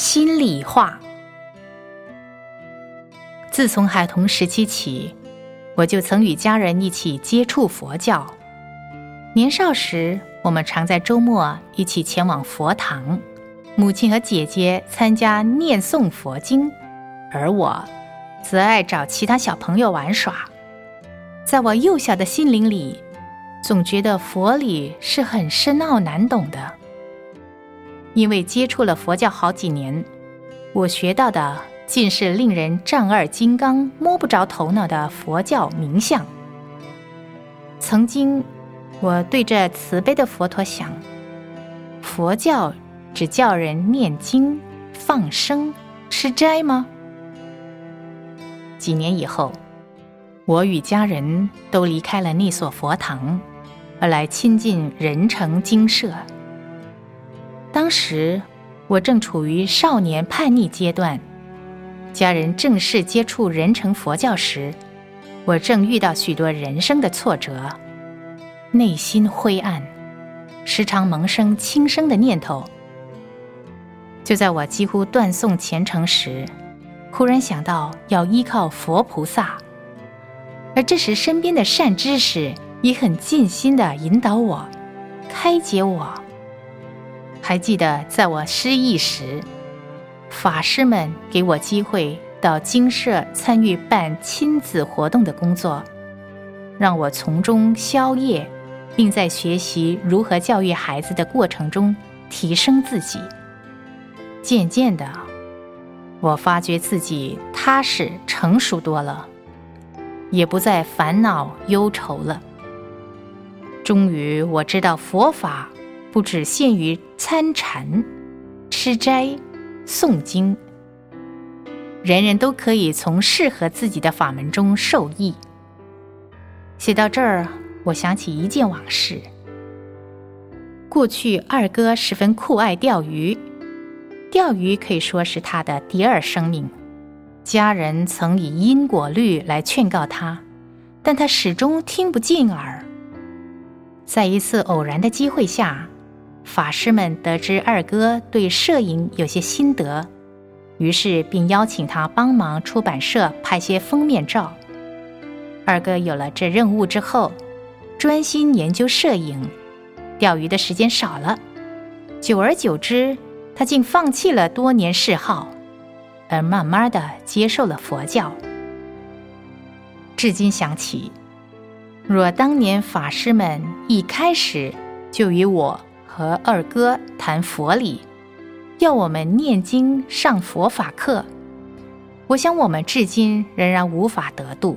心里话。自从孩童时期起，我就曾与家人一起接触佛教。年少时，我们常在周末一起前往佛堂，母亲和姐姐参加念诵佛经，而我则爱找其他小朋友玩耍。在我幼小的心灵里，总觉得佛理是很深奥难懂的。因为接触了佛教好几年，我学到的尽是令人丈二金刚、摸不着头脑的佛教名相。曾经，我对着慈悲的佛陀想：佛教只叫人念经、放生、吃斋吗？几年以后，我与家人都离开了那所佛堂，而来亲近仁成精舍。当时我正处于少年叛逆阶段，家人正式接触人成佛教时，我正遇到许多人生的挫折，内心灰暗，时常萌生轻生的念头。就在我几乎断送前程时，忽然想到要依靠佛菩萨，而这时身边的善知识也很尽心的引导我，开解我。还记得在我失意时，法师们给我机会到精舍参与办亲子活动的工作，让我从中消业，并在学习如何教育孩子的过程中提升自己。渐渐的，我发觉自己踏实成熟多了，也不再烦恼忧愁了。终于，我知道佛法。不只限于参禅、吃斋、诵经，人人都可以从适合自己的法门中受益。写到这儿，我想起一件往事。过去二哥十分酷爱钓鱼，钓鱼可以说是他的第二生命。家人曾以因果律来劝告他，但他始终听不进耳。在一次偶然的机会下。法师们得知二哥对摄影有些心得，于是便邀请他帮忙出版社拍些封面照。二哥有了这任务之后，专心研究摄影，钓鱼的时间少了。久而久之，他竟放弃了多年嗜好，而慢慢的接受了佛教。至今想起，若当年法师们一开始就与我。和二哥谈佛理，要我们念经上佛法课。我想我们至今仍然无法得度。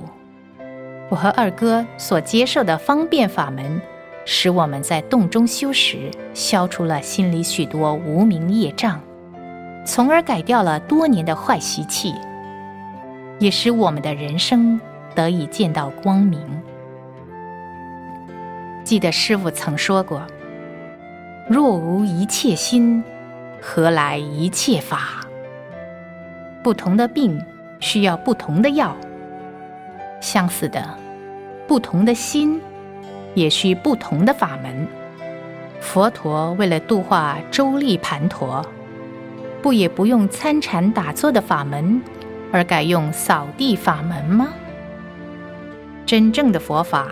我和二哥所接受的方便法门，使我们在洞中修时，消除了心里许多无名业障，从而改掉了多年的坏习气，也使我们的人生得以见到光明。记得师傅曾说过。若无一切心，何来一切法？不同的病需要不同的药，相似的，不同的心也需不同的法门。佛陀为了度化周利盘陀，不也不用参禅打坐的法门，而改用扫地法门吗？真正的佛法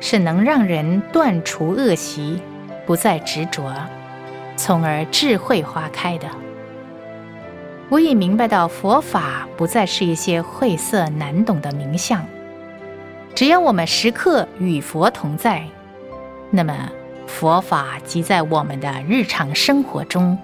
是能让人断除恶习。不再执着，从而智慧花开的。我也明白到佛法不再是一些晦涩难懂的名相，只要我们时刻与佛同在，那么佛法即在我们的日常生活中